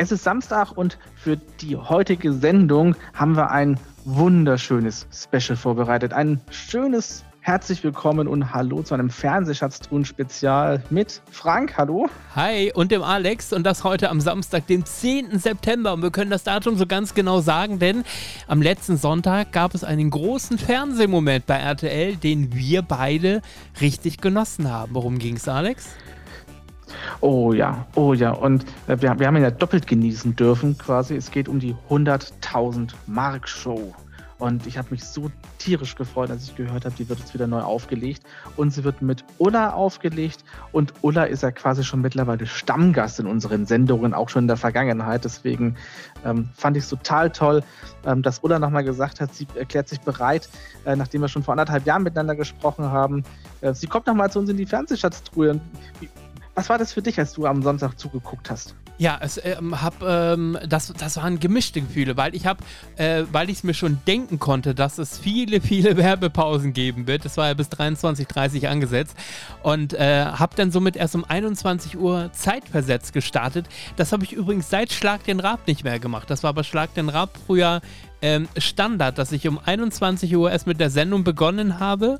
Es ist Samstag und für die heutige Sendung haben wir ein wunderschönes Special vorbereitet. Ein schönes Herzlich willkommen und hallo zu einem Fernsehschatztruhen-Spezial mit Frank, hallo. Hi, und dem Alex und das heute am Samstag, dem 10. September. Und wir können das Datum so ganz genau sagen, denn am letzten Sonntag gab es einen großen Fernsehmoment bei RTL, den wir beide richtig genossen haben. Worum ging es, Alex? Oh ja, oh ja. Und äh, wir, wir haben ihn ja doppelt genießen dürfen quasi. Es geht um die 100.000 Mark Show. Und ich habe mich so tierisch gefreut, als ich gehört habe, die wird jetzt wieder neu aufgelegt. Und sie wird mit Ulla aufgelegt. Und Ulla ist ja quasi schon mittlerweile Stammgast in unseren Sendungen, auch schon in der Vergangenheit. Deswegen ähm, fand ich es total toll, ähm, dass Ulla nochmal gesagt hat, sie erklärt sich bereit, äh, nachdem wir schon vor anderthalb Jahren miteinander gesprochen haben. Äh, sie kommt nochmal zu uns in die Fernsehschatztruhe. Was war das für dich, als du am Sonntag zugeguckt hast? Ja, es, ähm, hab, ähm, das, das waren gemischte Gefühle, weil ich habe, äh, weil ich es mir schon denken konnte, dass es viele, viele Werbepausen geben wird. Das war ja bis 23.30 Uhr angesetzt und äh, habe dann somit erst um 21 Uhr zeitversetzt gestartet. Das habe ich übrigens seit Schlag den Rab nicht mehr gemacht. Das war bei Schlag den Rab früher ähm, Standard, dass ich um 21 Uhr erst mit der Sendung begonnen habe,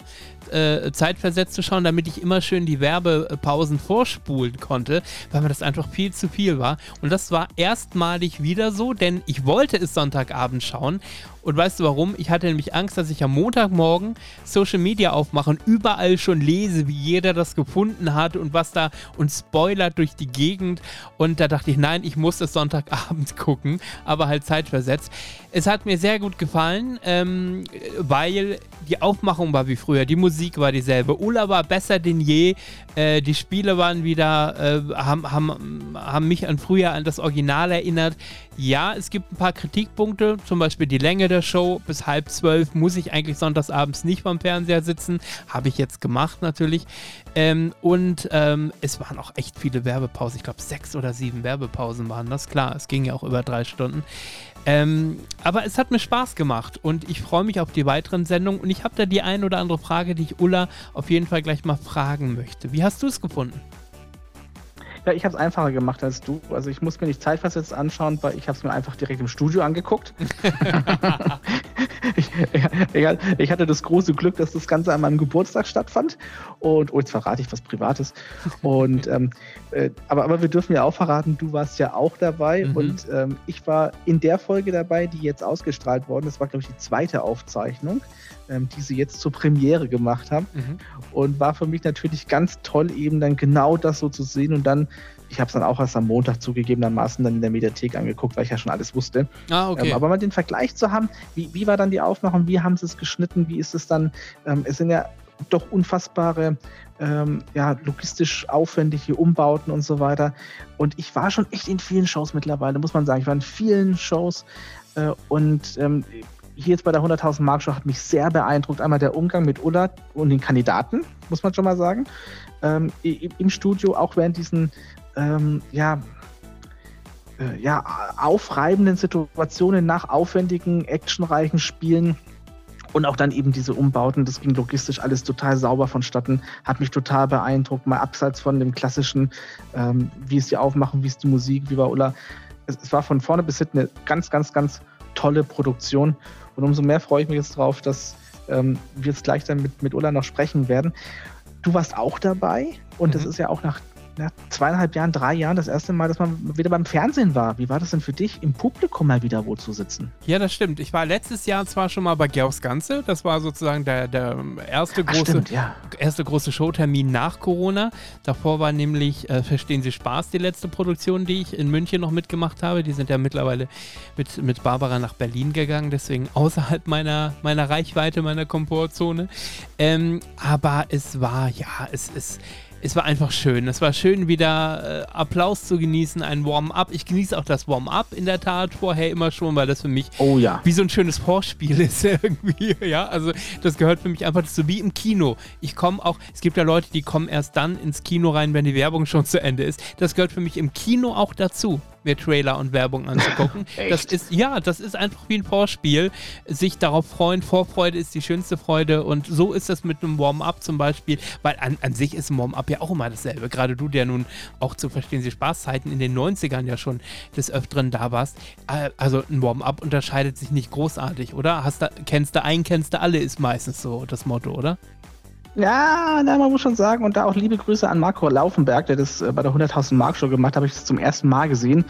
äh, zeitversetzt zu schauen, damit ich immer schön die Werbepausen vorspulen konnte, weil mir das einfach viel zu viel war. Und das war erstmalig wieder so, denn ich wollte es Sonntagabend schauen und weißt du warum? Ich hatte nämlich Angst, dass ich am Montagmorgen Social Media aufmache und überall schon lese, wie jeder das gefunden hat und was da und spoilert durch die Gegend. Und da dachte ich, nein, ich muss es Sonntagabend gucken, aber halt zeitversetzt. Es hat mir sehr gut gefallen, ähm, weil die Aufmachung war wie früher, die Musik war dieselbe. Ulla war besser denn je, äh, die Spiele waren wieder, äh, haben, haben, haben mich an früher an das Original erinnert. Ja, es gibt ein paar Kritikpunkte, zum Beispiel die Länge der Show. Bis halb zwölf muss ich eigentlich sonntagsabends nicht beim Fernseher sitzen. Habe ich jetzt gemacht natürlich. Ähm, und ähm, es waren auch echt viele Werbepausen. Ich glaube, sechs oder sieben Werbepausen waren das. Klar, es ging ja auch über drei Stunden. Ähm, aber es hat mir Spaß gemacht und ich freue mich auf die weiteren Sendungen. Und ich habe da die ein oder andere Frage, die ich Ulla auf jeden Fall gleich mal fragen möchte. Wie hast du es gefunden? Ja, ich habe es einfacher gemacht als du. Also ich muss mir nicht zeitversetzt anschauen, weil ich habe es mir einfach direkt im Studio angeguckt. ich, ich hatte das große Glück, dass das Ganze an meinem Geburtstag stattfand. Und oh, jetzt verrate ich was Privates. Und ähm, äh, aber, aber wir dürfen ja auch verraten, du warst ja auch dabei. Mhm. Und ähm, ich war in der Folge dabei, die jetzt ausgestrahlt worden. Das war, glaube ich, die zweite Aufzeichnung ähm, die sie jetzt zur Premiere gemacht haben. Mhm. Und war für mich natürlich ganz toll, eben dann genau das so zu sehen und dann ich habe es dann auch erst am Montag zugegebenermaßen dann in der Mediathek angeguckt, weil ich ja schon alles wusste. Ah, okay. Ähm, aber mal den Vergleich zu haben, wie, wie war dann die Aufmachung, wie haben sie es geschnitten, wie ist es dann, ähm, es sind ja doch unfassbare, ähm, ja, logistisch aufwendige Umbauten und so weiter. Und ich war schon echt in vielen Shows mittlerweile, muss man sagen. Ich war in vielen Shows äh, und ähm, hier jetzt bei der 100.000 Mark Show hat mich sehr beeindruckt. Einmal der Umgang mit Ulla und den Kandidaten, muss man schon mal sagen. Ähm, Im Studio, auch während diesen, ähm, ja, äh, ja, aufreibenden Situationen nach aufwendigen, actionreichen Spielen. Und auch dann eben diese Umbauten, das ging logistisch alles total sauber vonstatten, hat mich total beeindruckt, mal abseits von dem klassischen, ähm, wie es die aufmachen, wie es die Musik, wie war Ulla. Es, es war von vorne bis hinten eine ganz, ganz, ganz tolle Produktion. Und umso mehr freue ich mich jetzt drauf, dass ähm, wir jetzt gleich dann mit, mit Ulla noch sprechen werden. Du warst auch dabei und mhm. das ist ja auch nach ja, zweieinhalb Jahren, drei Jahren das erste Mal, dass man wieder beim Fernsehen war. Wie war das denn für dich, im Publikum mal wieder wo zu sitzen? Ja, das stimmt. Ich war letztes Jahr zwar schon mal bei Georgs Ganze. Das war sozusagen der, der erste, große, Ach, stimmt, ja. erste große Showtermin nach Corona. Davor war nämlich äh, Verstehen Sie Spaß, die letzte Produktion, die ich in München noch mitgemacht habe. Die sind ja mittlerweile mit, mit Barbara nach Berlin gegangen, deswegen außerhalb meiner, meiner Reichweite, meiner Komfortzone. Ähm, aber es war, ja, es ist es war einfach schön. Es war schön, wieder äh, Applaus zu genießen, ein Warm-up. Ich genieße auch das Warm-up in der Tat vorher immer schon, weil das für mich oh, ja. wie so ein schönes Vorspiel ist irgendwie. Ja, also das gehört für mich einfach so wie im Kino. Ich komme auch, es gibt ja Leute, die kommen erst dann ins Kino rein, wenn die Werbung schon zu Ende ist. Das gehört für mich im Kino auch dazu mir Trailer und Werbung anzugucken. das ist, ja, das ist einfach wie ein Vorspiel. Sich darauf freuen, Vorfreude ist die schönste Freude und so ist das mit einem Warm-up zum Beispiel, weil an, an sich ist ein Warm-up ja auch immer dasselbe. Gerade du, der nun auch zu verstehen Sie Spaßzeiten in den 90ern ja schon des Öfteren da warst. Äh, also ein Warm-up unterscheidet sich nicht großartig, oder? Hast du, kennst du einen, kennst du alle, ist meistens so das Motto, oder? Ja, na, man muss schon sagen, und da auch liebe Grüße an Marco Laufenberg, der das äh, bei der 100.000 Mark Show gemacht hat, habe ich das zum ersten Mal gesehen.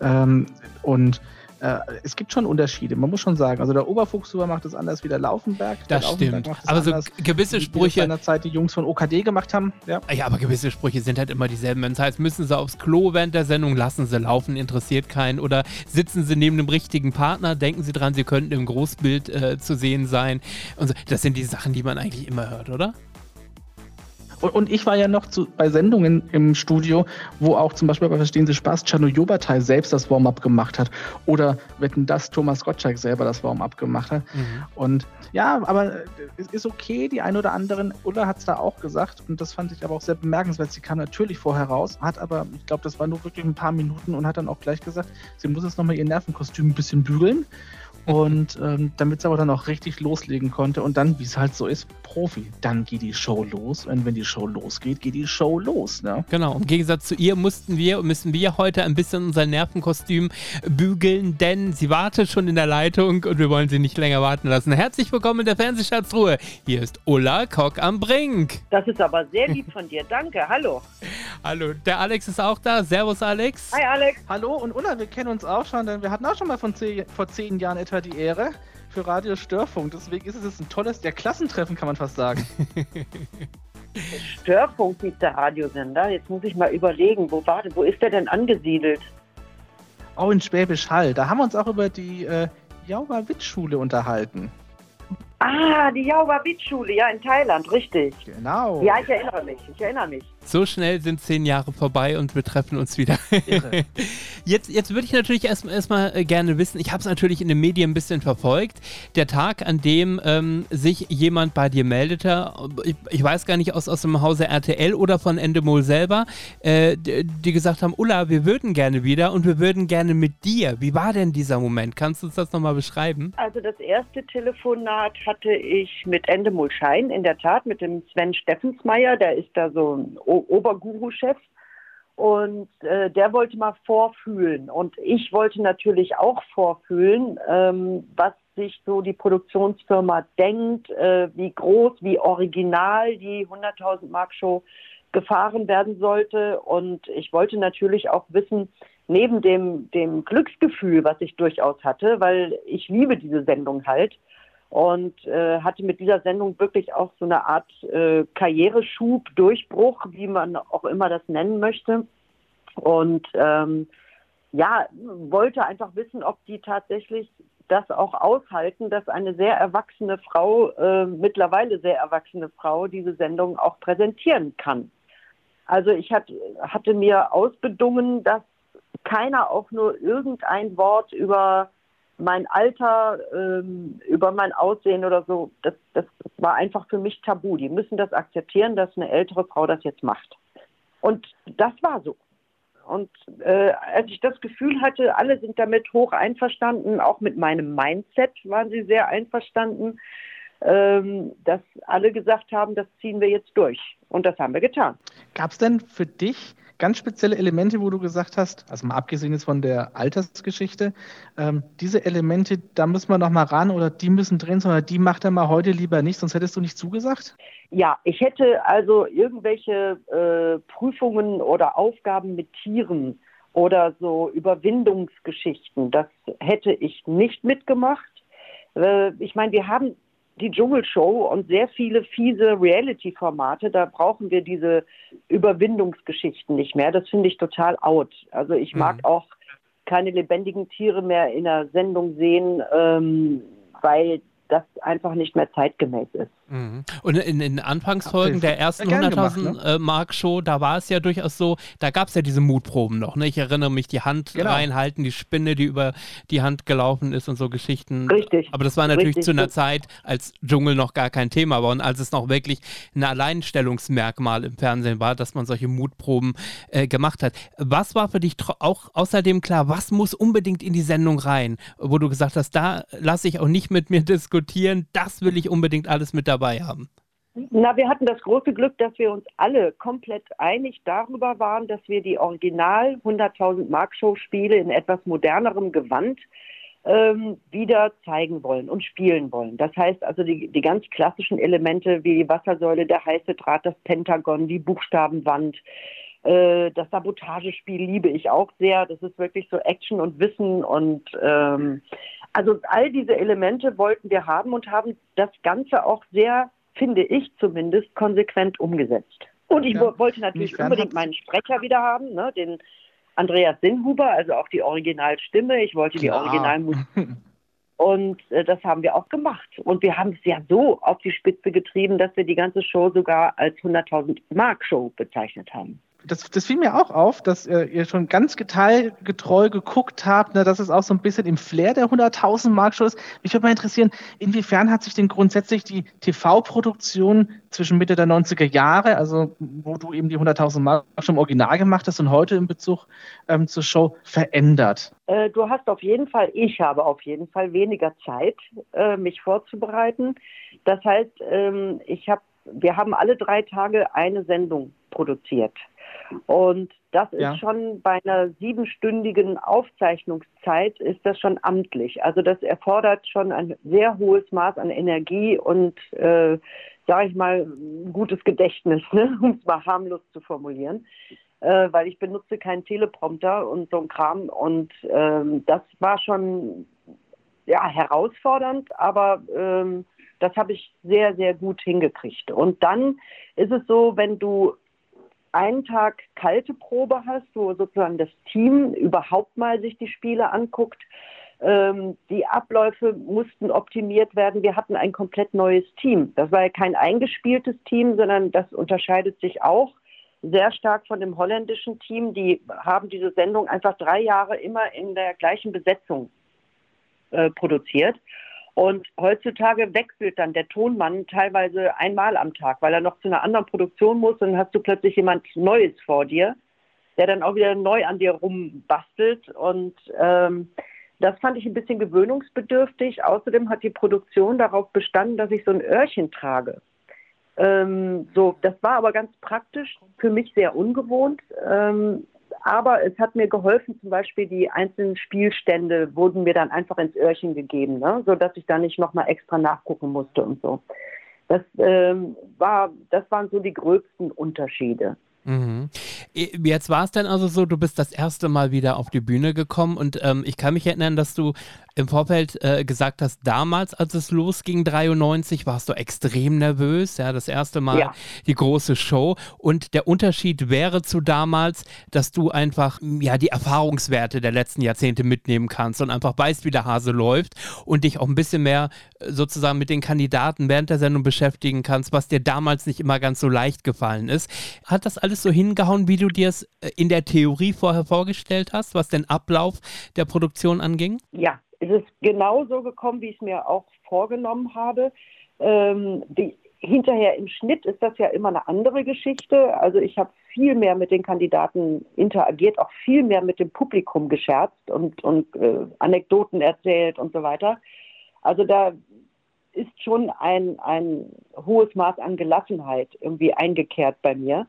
Ähm, und äh, es gibt schon Unterschiede, man muss schon sagen. Also der Oberfuchshuber macht es anders wie der Laufenberg. Das der stimmt. Laufenberg aber so gewisse Sprüche. In der Zeit die Jungs von OKD gemacht haben. Ja. ja, aber gewisse Sprüche sind halt immer dieselben. Wenn es heißt, müssen sie aufs Klo während der Sendung, lassen sie laufen, interessiert keinen. Oder sitzen sie neben einem richtigen Partner, denken sie dran, sie könnten im Großbild äh, zu sehen sein. Und so. Das sind die Sachen, die man eigentlich immer hört, oder? Und, und, ich war ja noch zu, bei Sendungen im Studio, wo auch zum Beispiel bei Verstehen Sie Spaß Chano Jobatai selbst das Warm-up gemacht hat. Oder wetten das Thomas Gottschalk selber das Warm-up gemacht hat. Mhm. Und ja, aber es ist okay, die ein oder anderen, Ulla hat es da auch gesagt, und das fand ich aber auch sehr bemerkenswert. Sie kam natürlich vorher raus, hat aber, ich glaube, das war nur wirklich ein paar Minuten und hat dann auch gleich gesagt, sie muss jetzt nochmal ihr Nervenkostüm ein bisschen bügeln. Und ähm, damit sie aber dann auch richtig loslegen konnte und dann, wie es halt so ist, Profi, dann geht die Show los. Und wenn die Show losgeht, geht die Show los. Ne? Genau, im Gegensatz zu ihr mussten wir, müssen wir heute ein bisschen unser Nervenkostüm bügeln, denn sie wartet schon in der Leitung und wir wollen sie nicht länger warten lassen. Herzlich willkommen in der Fernsehschatzruhe. Hier ist Ulla Kock am Brink. Das ist aber sehr lieb von dir. Danke. Hallo. Hallo, der Alex ist auch da. Servus, Alex. Hi, Alex. Hallo und Ulla, wir kennen uns auch schon, denn wir hatten auch schon mal von zehn, vor zehn Jahren etwa die Ehre für Radio Störfunk. Deswegen ist es jetzt ein tolles, der Klassentreffen kann man fast sagen. Störfunk hieß der Radiosender. Jetzt muss ich mal überlegen, wo war wo ist der denn angesiedelt? Oh, in Schwäbisch Hall. Da haben wir uns auch über die äh, Jauba-Witt-Schule unterhalten. Ah, die Jauba-Witt-Schule, ja, in Thailand, richtig. Genau. Ja, ich erinnere mich, ich erinnere mich. So schnell sind zehn Jahre vorbei und wir treffen uns wieder. jetzt, jetzt würde ich natürlich erstmal erst äh, gerne wissen, ich habe es natürlich in den Medien ein bisschen verfolgt, der Tag, an dem ähm, sich jemand bei dir meldete, ich, ich, weiß gar nicht, aus, aus dem Hause RTL oder von Endemol selber, äh, die, die gesagt haben, Ulla, wir würden gerne wieder und wir würden gerne mit dir. Wie war denn dieser Moment? Kannst du uns das nochmal beschreiben? Also das erste Telefonat hatte ich mit Endemol Schein, in der Tat, mit dem Sven Steffensmeier, der ist da so ein Oberguru-Chef. Und äh, der wollte mal vorfühlen. Und ich wollte natürlich auch vorfühlen, ähm, was sich so die Produktionsfirma denkt, äh, wie groß, wie original die 100.000 Mark Show gefahren werden sollte. Und ich wollte natürlich auch wissen, neben dem, dem Glücksgefühl, was ich durchaus hatte, weil ich liebe diese Sendung halt, und äh, hatte mit dieser Sendung wirklich auch so eine Art äh, Karriereschub, Durchbruch, wie man auch immer das nennen möchte. Und ähm, ja, wollte einfach wissen, ob die tatsächlich das auch aushalten, dass eine sehr erwachsene Frau, äh, mittlerweile sehr erwachsene Frau, diese Sendung auch präsentieren kann. Also ich hat, hatte mir ausbedungen, dass keiner auch nur irgendein Wort über mein Alter, ähm, über mein Aussehen oder so, das, das war einfach für mich tabu. Die müssen das akzeptieren, dass eine ältere Frau das jetzt macht. Und das war so. Und äh, als ich das Gefühl hatte, alle sind damit hoch einverstanden, auch mit meinem Mindset waren sie sehr einverstanden, ähm, dass alle gesagt haben, das ziehen wir jetzt durch. Und das haben wir getan. Gab es denn für dich ganz spezielle Elemente, wo du gesagt hast, also mal abgesehen jetzt von der Altersgeschichte, ähm, diese Elemente, da müssen wir noch mal ran oder die müssen drin, sondern die macht er mal heute lieber nicht, sonst hättest du nicht zugesagt? Ja, ich hätte also irgendwelche äh, Prüfungen oder Aufgaben mit Tieren oder so Überwindungsgeschichten, das hätte ich nicht mitgemacht. Äh, ich meine, wir haben die Dschungelshow und sehr viele fiese Reality-Formate, da brauchen wir diese Überwindungsgeschichten nicht mehr. Das finde ich total out. Also ich mag mhm. auch keine lebendigen Tiere mehr in der Sendung sehen, ähm, weil das einfach nicht mehr zeitgemäß ist. Mhm. Und in den Anfangsfolgen der ersten 100.000 ne? Äh, Mark Show, da war es ja durchaus so, da gab es ja diese Mutproben noch. Ne? Ich erinnere mich, die Hand genau. reinhalten, die Spinne, die über die Hand gelaufen ist und so Geschichten. Richtig. Aber das war natürlich Richtig. zu einer Zeit, als Dschungel noch gar kein Thema war und als es noch wirklich ein Alleinstellungsmerkmal im Fernsehen war, dass man solche Mutproben äh, gemacht hat. Was war für dich auch außerdem klar, was muss unbedingt in die Sendung rein, wo du gesagt hast, da lasse ich auch nicht mit mir diskutieren, das will ich unbedingt alles mit dabei haben? Na, wir hatten das große Glück, dass wir uns alle komplett einig darüber waren, dass wir die Original 100.000 Mark Show Spiele in etwas modernerem Gewand ähm, wieder zeigen wollen und spielen wollen. Das heißt also die, die ganz klassischen Elemente wie die Wassersäule, der heiße Draht, das Pentagon, die Buchstabenwand, äh, das Sabotagespiel liebe ich auch sehr. Das ist wirklich so Action und Wissen und ähm, also all diese Elemente wollten wir haben und haben das Ganze auch sehr, finde ich zumindest, konsequent umgesetzt. Und ich ja. wollte natürlich unbedingt meinen Sprecher wieder haben, ne, den Andreas Sinnhuber, also auch die Originalstimme. Ich wollte Klar. die Originalmusik. Und äh, das haben wir auch gemacht. Und wir haben es ja so auf die Spitze getrieben, dass wir die ganze Show sogar als 100.000 Mark Show bezeichnet haben das, das fiel mir auch auf, dass äh, ihr schon ganz detailgetreu geguckt habt, ne, dass es auch so ein bisschen im Flair der 100.000 Mark Show ist. Mich würde mal interessieren, inwiefern hat sich denn grundsätzlich die TV-Produktion zwischen Mitte der 90er Jahre, also wo du eben die 100.000 Mark schon im Original gemacht hast und heute in Bezug ähm, zur Show verändert? Äh, du hast auf jeden Fall, ich habe auf jeden Fall weniger Zeit, äh, mich vorzubereiten. Das heißt, ähm, ich habe wir haben alle drei Tage eine Sendung produziert. Und das ist ja. schon bei einer siebenstündigen Aufzeichnungszeit ist das schon amtlich. Also das erfordert schon ein sehr hohes Maß an Energie und, äh, sage ich mal, gutes Gedächtnis, ne? um es mal harmlos zu formulieren. Äh, weil ich benutze keinen Teleprompter und so ein Kram. Und ähm, das war schon ja, herausfordernd, aber ähm, das habe ich sehr, sehr gut hingekriegt. Und dann ist es so, wenn du einen Tag kalte Probe hast, wo sozusagen das Team überhaupt mal sich die Spiele anguckt. Ähm, die Abläufe mussten optimiert werden. Wir hatten ein komplett neues Team. Das war ja kein eingespieltes Team, sondern das unterscheidet sich auch sehr stark von dem holländischen Team. Die haben diese Sendung einfach drei Jahre immer in der gleichen Besetzung äh, produziert. Und heutzutage wechselt dann der Tonmann teilweise einmal am Tag, weil er noch zu einer anderen Produktion muss. Und dann hast du plötzlich jemand Neues vor dir, der dann auch wieder neu an dir rumbastelt. Und ähm, das fand ich ein bisschen gewöhnungsbedürftig. Außerdem hat die Produktion darauf bestanden, dass ich so ein Öhrchen trage. Ähm, so, das war aber ganz praktisch, für mich sehr ungewohnt. Ähm, aber es hat mir geholfen, zum Beispiel die einzelnen Spielstände wurden mir dann einfach ins Öhrchen gegeben, ne? sodass ich da nicht nochmal extra nachgucken musste und so. Das, ähm, war, das waren so die gröbsten Unterschiede. Mhm. Jetzt war es dann also so, du bist das erste Mal wieder auf die Bühne gekommen und ähm, ich kann mich erinnern, dass du im Vorfeld äh, gesagt hast, damals, als es losging, 93, warst du extrem nervös, ja, das erste Mal ja. die große Show und der Unterschied wäre zu damals, dass du einfach, ja, die Erfahrungswerte der letzten Jahrzehnte mitnehmen kannst und einfach weißt, wie der Hase läuft und dich auch ein bisschen mehr äh, sozusagen mit den Kandidaten während der Sendung beschäftigen kannst, was dir damals nicht immer ganz so leicht gefallen ist. Hat das alles so hingehauen, wie du dir es äh, in der Theorie vorher vorgestellt hast, was den Ablauf der Produktion anging? Ja, es ist genau so gekommen, wie ich es mir auch vorgenommen habe. Ähm, die, hinterher im Schnitt ist das ja immer eine andere Geschichte. Also ich habe viel mehr mit den Kandidaten interagiert, auch viel mehr mit dem Publikum gescherzt und, und äh, Anekdoten erzählt und so weiter. Also da ist schon ein, ein hohes Maß an Gelassenheit irgendwie eingekehrt bei mir,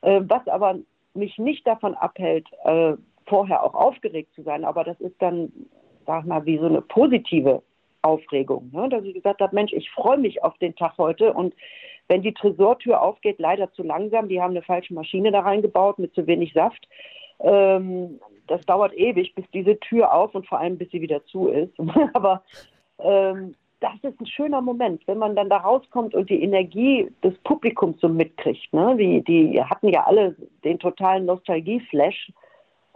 äh, was aber mich nicht davon abhält, äh, vorher auch aufgeregt zu sein. Aber das ist dann sag mal, wie so eine positive Aufregung. Ne? Dass ich gesagt habe, Mensch, ich freue mich auf den Tag heute und wenn die Tresortür aufgeht, leider zu langsam, die haben eine falsche Maschine da reingebaut mit zu wenig Saft. Ähm, das dauert ewig, bis diese Tür auf und vor allem bis sie wieder zu ist. Aber ähm, das ist ein schöner Moment, wenn man dann da rauskommt und die Energie des Publikums so mitkriegt. Ne? Die, die hatten ja alle den totalen Nostalgie-Flash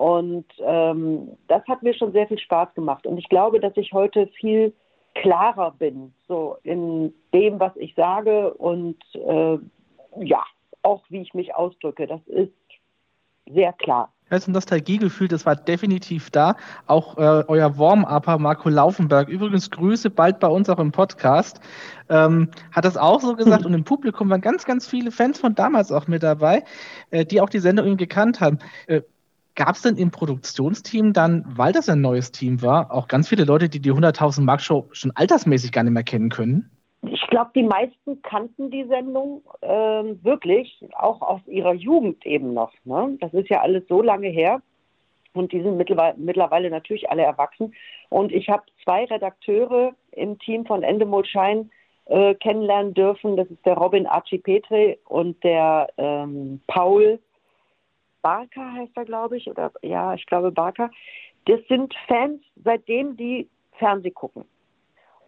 und ähm, das hat mir schon sehr viel Spaß gemacht. Und ich glaube, dass ich heute viel klarer bin, so in dem, was ich sage und äh, ja, auch wie ich mich ausdrücke. Das ist sehr klar. Das Nostalgiegefühl, das war definitiv da. Auch äh, euer Warm-Upper Marco Laufenberg, übrigens Grüße bald bei uns auch im Podcast, ähm, hat das auch so gesagt. Und im Publikum waren ganz, ganz viele Fans von damals auch mit dabei, äh, die auch die Sendung gekannt haben. Äh, Gab es denn im Produktionsteam dann, weil das ein neues Team war, auch ganz viele Leute, die die 100.000 Mark Show schon altersmäßig gar nicht mehr kennen können? Ich glaube, die meisten kannten die Sendung ähm, wirklich, auch aus ihrer Jugend eben noch. Ne? Das ist ja alles so lange her. Und die sind mittlerweile, natürlich alle erwachsen. Und ich habe zwei Redakteure im Team von Endemol Schein äh, kennenlernen dürfen. Das ist der Robin Archipetre und der ähm, Paul Barker heißt er, glaube ich. Oder ja, ich glaube Barker. Das sind Fans, seitdem die Fernseh gucken.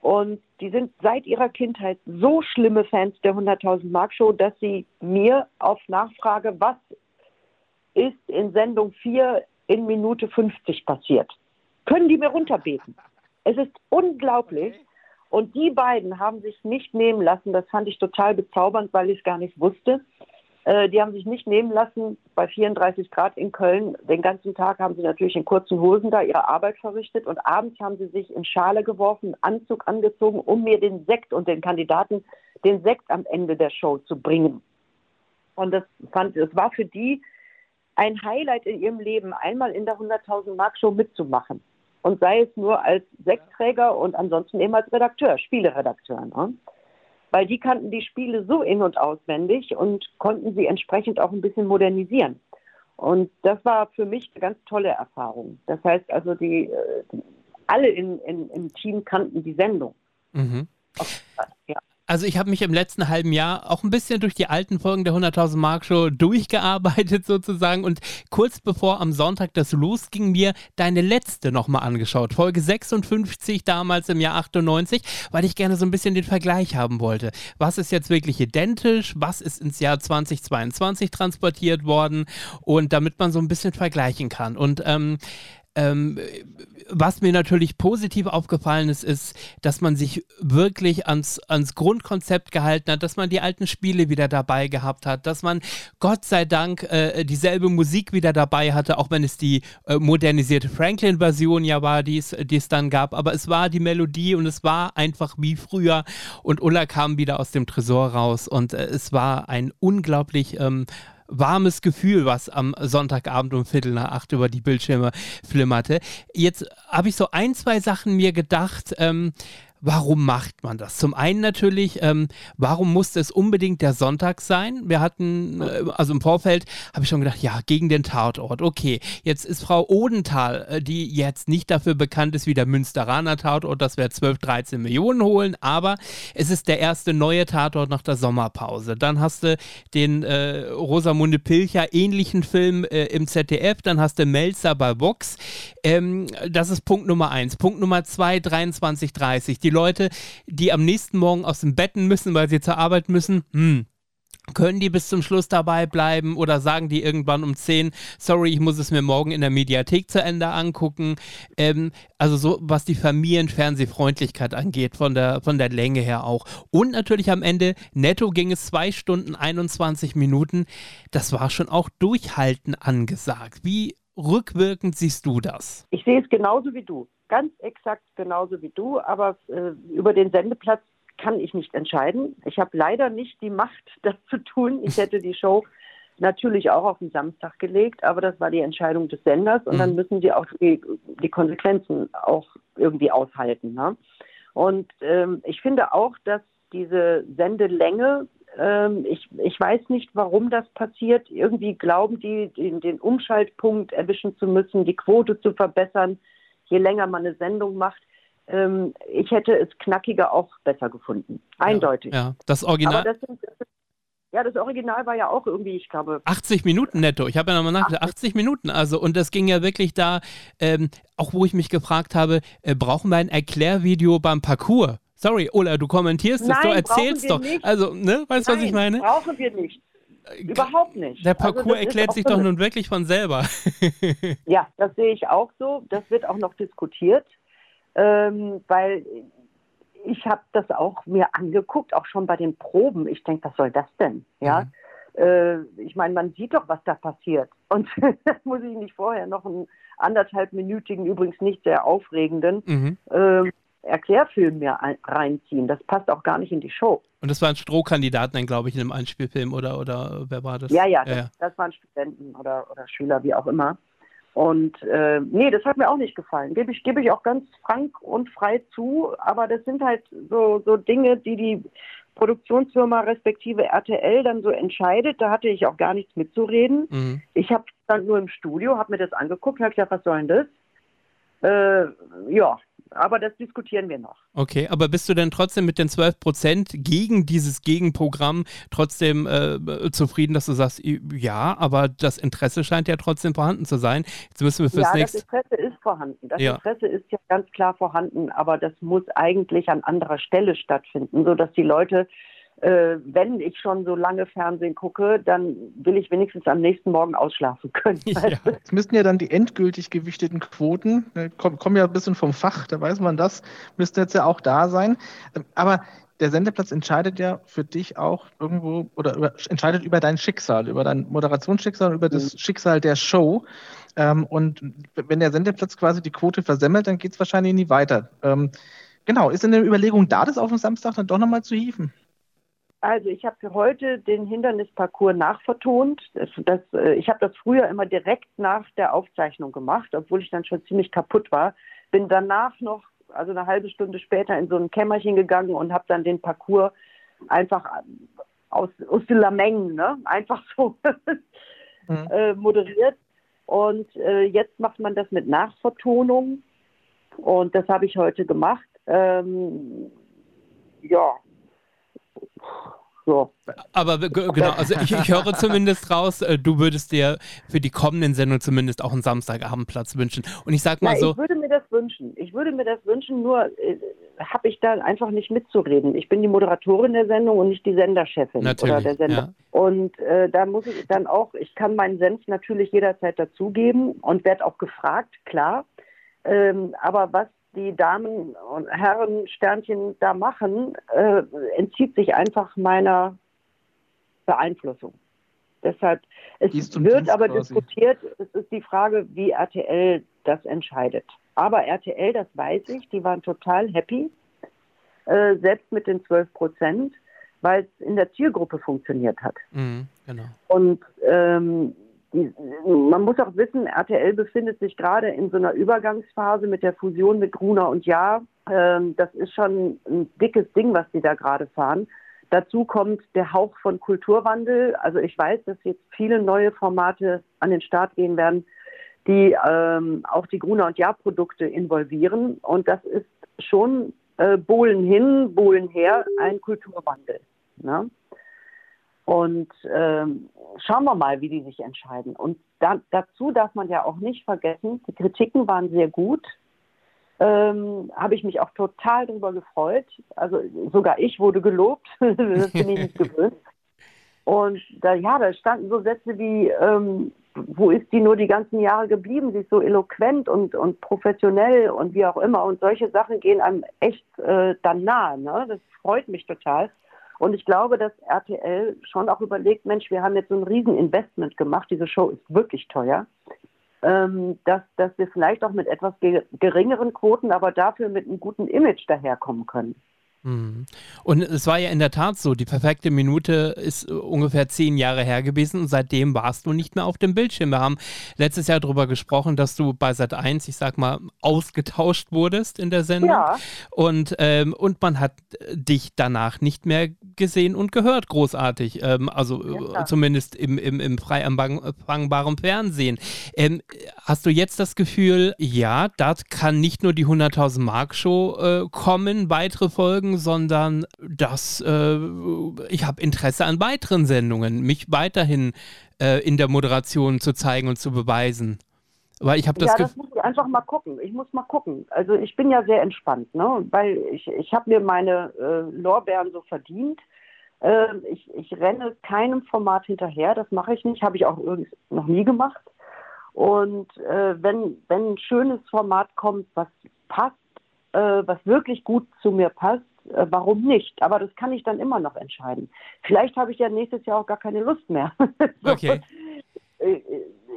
Und die sind seit ihrer Kindheit so schlimme Fans der 100.000 Mark Show, dass sie mir auf Nachfrage, was ist in Sendung 4 in Minute 50 passiert, können die mir runterbeten. Es ist unglaublich. Und die beiden haben sich nicht nehmen lassen. Das fand ich total bezaubernd, weil ich es gar nicht wusste. Äh, die haben sich nicht nehmen lassen, bei 34 Grad in Köln. Den ganzen Tag haben sie natürlich in kurzen Hosen da ihre Arbeit verrichtet und abends haben sie sich in Schale geworfen, Anzug angezogen, um mir den Sekt und den Kandidaten den Sekt am Ende der Show zu bringen. Und das fand, das war für die ein Highlight in ihrem Leben, einmal in der 100.000 Mark Show mitzumachen. Und sei es nur als Sektträger und ansonsten eben als Redakteur, Spieleredakteur. Ne? Weil die kannten die Spiele so in- und auswendig und konnten sie entsprechend auch ein bisschen modernisieren. Und das war für mich eine ganz tolle Erfahrung. Das heißt also, die, die äh, alle in, in, im Team kannten die Sendung. Mhm. Ja. Also ich habe mich im letzten halben Jahr auch ein bisschen durch die alten Folgen der 100.000 Mark Show durchgearbeitet sozusagen und kurz bevor am Sonntag das losging, mir deine letzte nochmal angeschaut. Folge 56 damals im Jahr 98, weil ich gerne so ein bisschen den Vergleich haben wollte. Was ist jetzt wirklich identisch? Was ist ins Jahr 2022 transportiert worden? Und damit man so ein bisschen vergleichen kann. Und ähm, ähm, was mir natürlich positiv aufgefallen ist, ist, dass man sich wirklich ans, ans Grundkonzept gehalten hat, dass man die alten Spiele wieder dabei gehabt hat, dass man Gott sei Dank äh, dieselbe Musik wieder dabei hatte, auch wenn es die äh, modernisierte Franklin-Version ja war, die es dann gab. Aber es war die Melodie und es war einfach wie früher. Und Ulla kam wieder aus dem Tresor raus und äh, es war ein unglaublich ähm, warmes Gefühl, was am Sonntagabend um Viertel nach acht über die Bildschirme flimmerte. Jetzt habe ich so ein, zwei Sachen mir gedacht. Ähm, Warum macht man das? Zum einen natürlich, ähm, warum musste es unbedingt der Sonntag sein? Wir hatten, äh, also im Vorfeld habe ich schon gedacht, ja, gegen den Tatort. Okay, jetzt ist Frau Odenthal, äh, die jetzt nicht dafür bekannt ist wie der Münsteraner Tatort, dass wir 12, 13 Millionen holen, aber es ist der erste neue Tatort nach der Sommerpause. Dann hast du den äh, Rosamunde Pilcher ähnlichen Film äh, im ZDF, dann hast du Melzer bei Vox. Ähm, das ist Punkt Nummer eins. Punkt Nummer zwei, 23.30 die Leute, die am nächsten Morgen aus dem Betten müssen, weil sie zur Arbeit müssen, hm, können die bis zum Schluss dabei bleiben oder sagen die irgendwann um 10, sorry, ich muss es mir morgen in der Mediathek zu Ende angucken? Ähm, also so, was die Familienfernsehfreundlichkeit angeht, von der, von der Länge her auch. Und natürlich am Ende, netto ging es 2 Stunden 21 Minuten. Das war schon auch Durchhalten angesagt. Wie rückwirkend siehst du das? Ich sehe es genauso wie du ganz exakt genauso wie du, aber äh, über den Sendeplatz kann ich nicht entscheiden. Ich habe leider nicht die Macht, das zu tun. Ich hätte die Show natürlich auch auf den Samstag gelegt, aber das war die Entscheidung des Senders und mhm. dann müssen sie auch die, die Konsequenzen auch irgendwie aushalten. Ne? Und ähm, ich finde auch, dass diese Sendelänge, ich, ich weiß nicht, warum das passiert. Irgendwie glauben die, den, den Umschaltpunkt erwischen zu müssen, die Quote zu verbessern je länger man eine Sendung macht. Ähm, ich hätte es knackiger auch besser gefunden. Eindeutig. Ja, ja. das Original. Das sind, das sind, ja, das Original war ja auch irgendwie, ich glaube. 80 Minuten netto. Ich habe ja nochmal nachgedacht. 80 Minuten. Also, und das ging ja wirklich da, ähm, auch wo ich mich gefragt habe, äh, brauchen wir ein Erklärvideo beim Parcours? Sorry, Ola, du kommentierst Nein, es, du erzählst doch. Nicht. Also, ne, weißt du, was ich meine? Brauchen wir nicht. Überhaupt nicht. Der also Parcours also erklärt sich doch nun wirklich von selber. ja, das sehe ich auch so. Das wird auch noch diskutiert, ähm, weil ich habe das auch mir angeguckt, auch schon bei den Proben. Ich denke, was soll das denn? Ja. Mhm. Äh, ich meine, man sieht doch, was da passiert. Und muss ich nicht vorher noch einen anderthalbminütigen, übrigens nicht sehr aufregenden mhm. äh, Erklärfilm mir reinziehen. Das passt auch gar nicht in die Show. Und das waren Strohkandidaten dann, glaube ich, in einem Einspielfilm oder, oder wer war das? Ja, ja, ja, das, das, waren Studenten oder, oder Schüler, wie auch immer. Und äh, nee, das hat mir auch nicht gefallen. Gebe ich, gebe ich auch ganz frank und frei zu. Aber das sind halt so, so Dinge, die die Produktionsfirma respektive RTL dann so entscheidet. Da hatte ich auch gar nichts mitzureden. Mhm. Ich habe dann nur im Studio, habe mir das angeguckt, habe gesagt, was soll denn das? Äh, ja, aber das diskutieren wir noch. Okay, aber bist du denn trotzdem mit den 12 Prozent gegen dieses Gegenprogramm trotzdem äh, zufrieden, dass du sagst, ja, aber das Interesse scheint ja trotzdem vorhanden zu sein. Jetzt müssen wir fürs ja, nächste. Das Interesse ist vorhanden. Das ja. Interesse ist ja ganz klar vorhanden, aber das muss eigentlich an anderer Stelle stattfinden, sodass die Leute äh, wenn ich schon so lange Fernsehen gucke, dann will ich wenigstens am nächsten Morgen ausschlafen können. Ja. Es müssten ja dann die endgültig gewichteten Quoten, äh, kommen, kommen ja ein bisschen vom Fach, da weiß man das, müssten jetzt ja auch da sein. Ähm, aber der Sendeplatz entscheidet ja für dich auch irgendwo oder über, entscheidet über dein Schicksal, über dein Moderationsschicksal, über das mhm. Schicksal der Show. Ähm, und wenn der Sendeplatz quasi die Quote versemmelt, dann geht es wahrscheinlich nie weiter. Ähm, genau, ist in der Überlegung da, das auf dem Samstag dann doch nochmal zu hieven? Also ich habe für heute den Hindernisparcours nachvertont. Das, das, äh, ich habe das früher immer direkt nach der Aufzeichnung gemacht, obwohl ich dann schon ziemlich kaputt war. Bin danach noch, also eine halbe Stunde später, in so ein Kämmerchen gegangen und habe dann den Parcours einfach aus, aus de la Menge, ne? einfach so mhm. äh, moderiert. Und äh, jetzt macht man das mit Nachvertonung. Und das habe ich heute gemacht. Ähm, ja, so. Aber genau, also ich, ich, höre zumindest raus, äh, du würdest dir für die kommenden Sendungen zumindest auch einen Samstagabendplatz wünschen. Und ich sag mal Na, so. Ich würde mir das wünschen. Ich würde mir das wünschen, nur äh, habe ich da einfach nicht mitzureden. Ich bin die Moderatorin der Sendung und nicht die Senderchefin natürlich, oder der Sender. Ja. Und äh, da muss ich dann auch, ich kann meinen Senf natürlich jederzeit dazugeben und werde auch gefragt, klar. Ähm, aber was die Damen und Herren Sternchen da machen, äh, entzieht sich einfach meiner Beeinflussung. Deshalb, es wird aber quasi. diskutiert, es ist die Frage, wie RTL das entscheidet. Aber RTL, das weiß ich, die waren total happy, äh, selbst mit den 12 Prozent, weil es in der Zielgruppe funktioniert hat. Mhm, genau. Und ähm, man muss auch wissen, RTL befindet sich gerade in so einer Übergangsphase mit der Fusion mit Gruner und Ja. Ähm, das ist schon ein dickes Ding, was sie da gerade fahren. Dazu kommt der Hauch von Kulturwandel. Also ich weiß, dass jetzt viele neue Formate an den Start gehen werden, die ähm, auch die Gruner und Ja-Produkte involvieren. Und das ist schon äh, Bohlen hin, Bohlen her, ein Kulturwandel. Ne? Und ähm, schauen wir mal, wie die sich entscheiden. Und da, dazu darf man ja auch nicht vergessen, die Kritiken waren sehr gut. Ähm, Habe ich mich auch total darüber gefreut. Also sogar ich wurde gelobt. das bin ich nicht gewöhnt. Und da, ja, da standen so Sätze wie, ähm, wo ist die nur die ganzen Jahre geblieben? Sie ist so eloquent und, und professionell und wie auch immer. Und solche Sachen gehen einem echt äh, dann nahe. Ne? Das freut mich total. Und ich glaube, dass RTL schon auch überlegt, Mensch, wir haben jetzt so ein Rieseninvestment gemacht, diese Show ist wirklich teuer, ähm, dass, dass wir vielleicht auch mit etwas geringeren Quoten, aber dafür mit einem guten Image daherkommen können. Mhm. Und es war ja in der Tat so, die perfekte Minute ist äh, ungefähr zehn Jahre her gewesen und seitdem warst du nicht mehr auf dem Bildschirm. Wir haben letztes Jahr darüber gesprochen, dass du bei Sat 1, ich sag mal, ausgetauscht wurdest in der Sendung. Ja. Und, ähm, und man hat äh, dich danach nicht mehr gesehen und gehört, großartig. Ähm, also äh, ja. zumindest im, im, im frei empfangbaren Fernsehen. Ähm, hast du jetzt das Gefühl, ja, da kann nicht nur die 100.000 Mark Show äh, kommen, weitere Folgen, sondern dass äh, ich habe Interesse an weiteren Sendungen, mich weiterhin äh, in der Moderation zu zeigen und zu beweisen. Weil ich habe das Ja, das muss ich einfach mal gucken. Ich muss mal gucken. Also ich bin ja sehr entspannt, ne? Weil ich, ich habe mir meine äh, Lorbeeren so verdient. Äh, ich, ich renne keinem Format hinterher, das mache ich nicht, habe ich auch noch nie gemacht. Und äh, wenn, wenn ein schönes Format kommt, was passt, äh, was wirklich gut zu mir passt, äh, warum nicht? Aber das kann ich dann immer noch entscheiden. Vielleicht habe ich ja nächstes Jahr auch gar keine Lust mehr. Okay. Äh,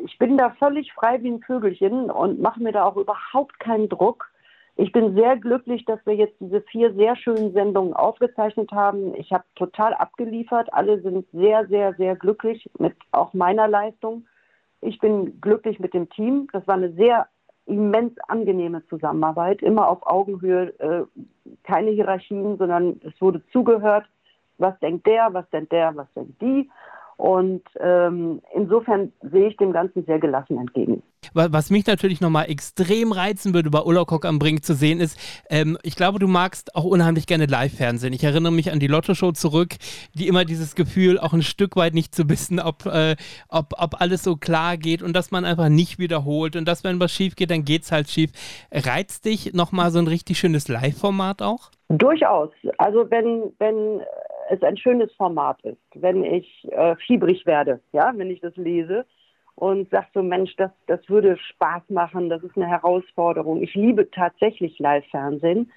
ich bin da völlig frei wie ein Vögelchen und mache mir da auch überhaupt keinen Druck. Ich bin sehr glücklich, dass wir jetzt diese vier sehr schönen Sendungen aufgezeichnet haben. Ich habe total abgeliefert. Alle sind sehr, sehr, sehr glücklich mit auch meiner Leistung. Ich bin glücklich mit dem Team. Das war eine sehr immens angenehme Zusammenarbeit, immer auf Augenhöhe, äh, keine Hierarchien, sondern es wurde zugehört. Was denkt der, was denkt der, was denkt die? Und ähm, insofern sehe ich dem Ganzen sehr gelassen entgegen. Was mich natürlich nochmal extrem reizen würde, bei Ullerkock am Brink zu sehen, ist, ähm, ich glaube, du magst auch unheimlich gerne Live-Fernsehen. Ich erinnere mich an die Lotto-Show zurück, die immer dieses Gefühl, auch ein Stück weit nicht zu wissen, ob, äh, ob, ob alles so klar geht und dass man einfach nicht wiederholt und dass, wenn was schief geht, dann geht es halt schief. Reizt dich nochmal so ein richtig schönes Live-Format auch? Durchaus. Also wenn, wenn es ein schönes Format ist, wenn ich äh, fiebrig werde, ja, wenn ich das lese und sage so, Mensch, das, das würde Spaß machen, das ist eine Herausforderung. Ich liebe tatsächlich Live-Fernsehen,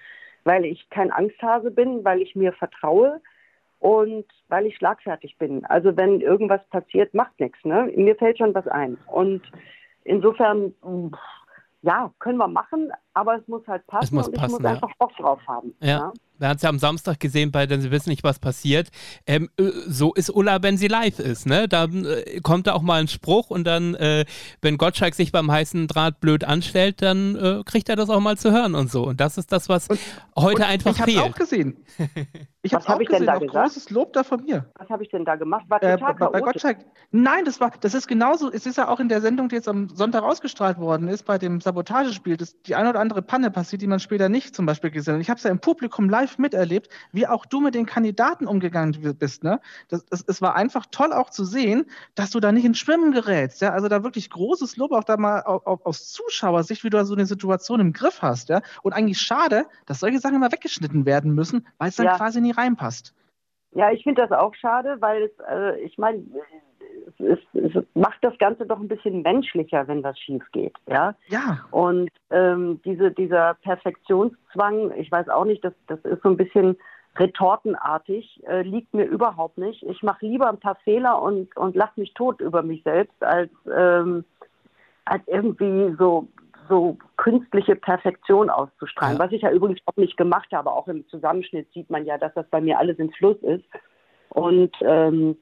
weil ich kein Angsthase bin, weil ich mir vertraue und weil ich schlagfertig bin. Also wenn irgendwas passiert, macht nichts. Ne? Mir fällt schon was ein. Und insofern, ja, können wir machen, aber es muss halt passen es muss und ich passen, muss ja. einfach Bock drauf haben. Ja. ja? Wir haben es ja am Samstag gesehen, bei denn sie wissen nicht, was passiert. Ähm, äh, so ist Ulla, wenn sie live ist. Ne? Da äh, kommt da auch mal ein Spruch und dann, äh, wenn Gottschalk sich beim heißen Draht blöd anstellt, dann äh, kriegt er das auch mal zu hören und so. Und das ist das, was Und- heute Und einfach ich habe fehlt. auch gesehen. Ich Was habe hab auch ich denn gesehen. da Auch gesagt? großes Lob da von mir. Was habe ich denn da gemacht? War Äh, total bei, bei chaotisch. Gottschalk. Nein, das war, das ist genauso. Es ist ja auch in der Sendung, die jetzt am Sonntag ausgestrahlt worden ist, bei dem Sabotagespiel, dass die eine oder andere Panne passiert, die man später nicht zum Beispiel gesehen hat. Ich habe es ja im Publikum live miterlebt, wie auch du mit den Kandidaten umgegangen bist. Ne? Das, das, es war einfach toll auch zu sehen, dass du da nicht ins Schwimmen gerätst. Ja? Also da wirklich großes Lob auch da mal auf, auf, aus Zuschauersicht, wie du da so eine Situation im Griff hast. Ja? Und eigentlich schade, dass solche Sachen immer weggeschnitten werden müssen, weil es dann Ja. quasi nie reinpasst. Ja, ich finde das auch schade, weil es, äh, ich meine, es, es, es macht das Ganze doch ein bisschen menschlicher, wenn was schief geht, ja. Ja. Und ähm, diese, dieser Perfektionszwang, ich weiß auch nicht, das, das ist so ein bisschen retortenartig, äh, liegt mir überhaupt nicht. Ich mache lieber ein paar Fehler und, und lache mich tot über mich selbst, als, ähm, als irgendwie so, so künstliche Perfektion auszustrahlen. Ja. Was ich ja übrigens auch nicht gemacht habe. Auch im Zusammenschnitt sieht man ja, dass das bei mir alles im Fluss ist. Und ähm,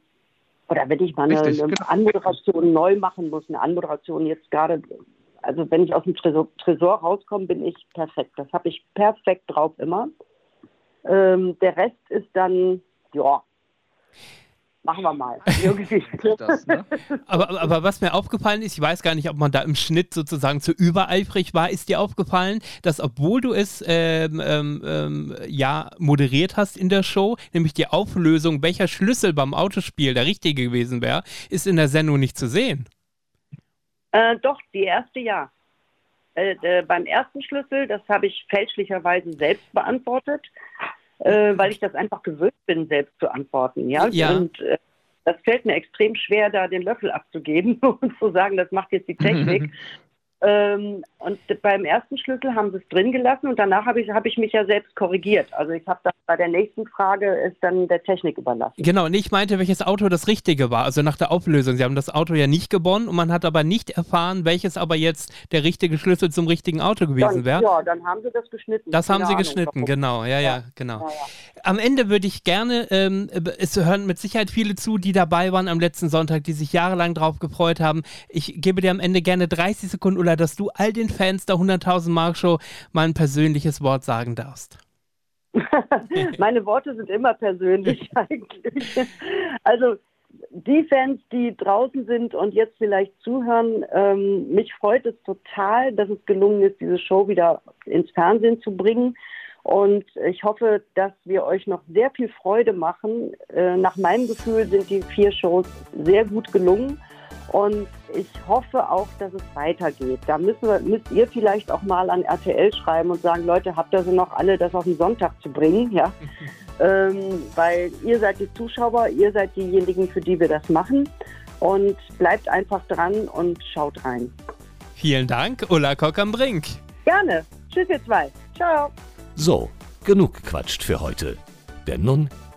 oder wenn ich mal eine, Richtig, eine genau. Anmoderation neu machen muss, eine Anmoderation jetzt gerade, also wenn ich aus dem Tresor, Tresor rauskomme, bin ich perfekt. Das habe ich perfekt drauf immer. Ähm, der Rest ist dann, ja, machen wir mal. Irgendwie. Das, ne? Aber, aber was mir aufgefallen ist, ich weiß gar nicht, ob man da im Schnitt sozusagen zu übereifrig war, ist dir aufgefallen, dass obwohl du es ähm, ähm, ähm, ja moderiert hast in der Show, nämlich die Auflösung, welcher Schlüssel beim Autospiel der richtige gewesen wäre, ist in der Sendung nicht zu sehen. Äh, doch, die erste ja. Äh, äh, beim ersten Schlüssel, das habe ich fälschlicherweise selbst beantwortet, äh, weil ich das einfach gewöhnt bin, selbst zu antworten. Ja. Ja. Und äh, das fällt mir extrem schwer, da den Löffel abzugeben und zu sagen, das macht jetzt die Technik. Ähm, und beim ersten Schlüssel haben sie es drin gelassen und danach habe ich, habe ich mich ja selbst korrigiert. Also ich habe dann bei der nächsten Frage es dann der Technik überlassen. Genau, und ich meinte, welches Auto das richtige war, also nach der Auflösung. Sie haben das Auto ja nicht gewonnen und man hat aber nicht erfahren, welches aber jetzt der richtige Schlüssel zum richtigen Auto gewesen wäre. ja, dann haben sie das geschnitten. Das haben Keine sie Ahnung, geschnitten, warum. genau, ja, ja, genau. Ja, ja. Am Ende würde ich gerne, ähm, es hören mit Sicherheit viele zu, die dabei waren am letzten Sonntag, die sich jahrelang drauf gefreut haben. Ich gebe dir am Ende gerne 30 Sekunden, Ulla, dass du all den Fans der 100.000 Mark Show mal ein persönliches Wort sagen darfst. Meine Worte sind immer persönlich eigentlich. Also die Fans, die draußen sind und jetzt vielleicht zuhören, ähm, mich freut es total, dass es gelungen ist, diese Show wieder ins Fernsehen zu bringen. Und ich hoffe, dass wir euch noch sehr viel Freude machen. Äh, nach meinem Gefühl sind die vier Shows sehr gut gelungen. Und ich hoffe auch, dass es weitergeht. Da müssen wir, müsst ihr vielleicht auch mal an RTL schreiben und sagen, Leute, habt ihr so noch alle, das auf den Sonntag zu bringen? Ja? ähm, weil ihr seid die Zuschauer, ihr seid diejenigen, für die wir das machen. Und bleibt einfach dran und schaut rein. Vielen Dank, Ulla Kock am Brink. Gerne. Tschüss, ihr zwei. Ciao. So, genug gequatscht für heute. Denn nun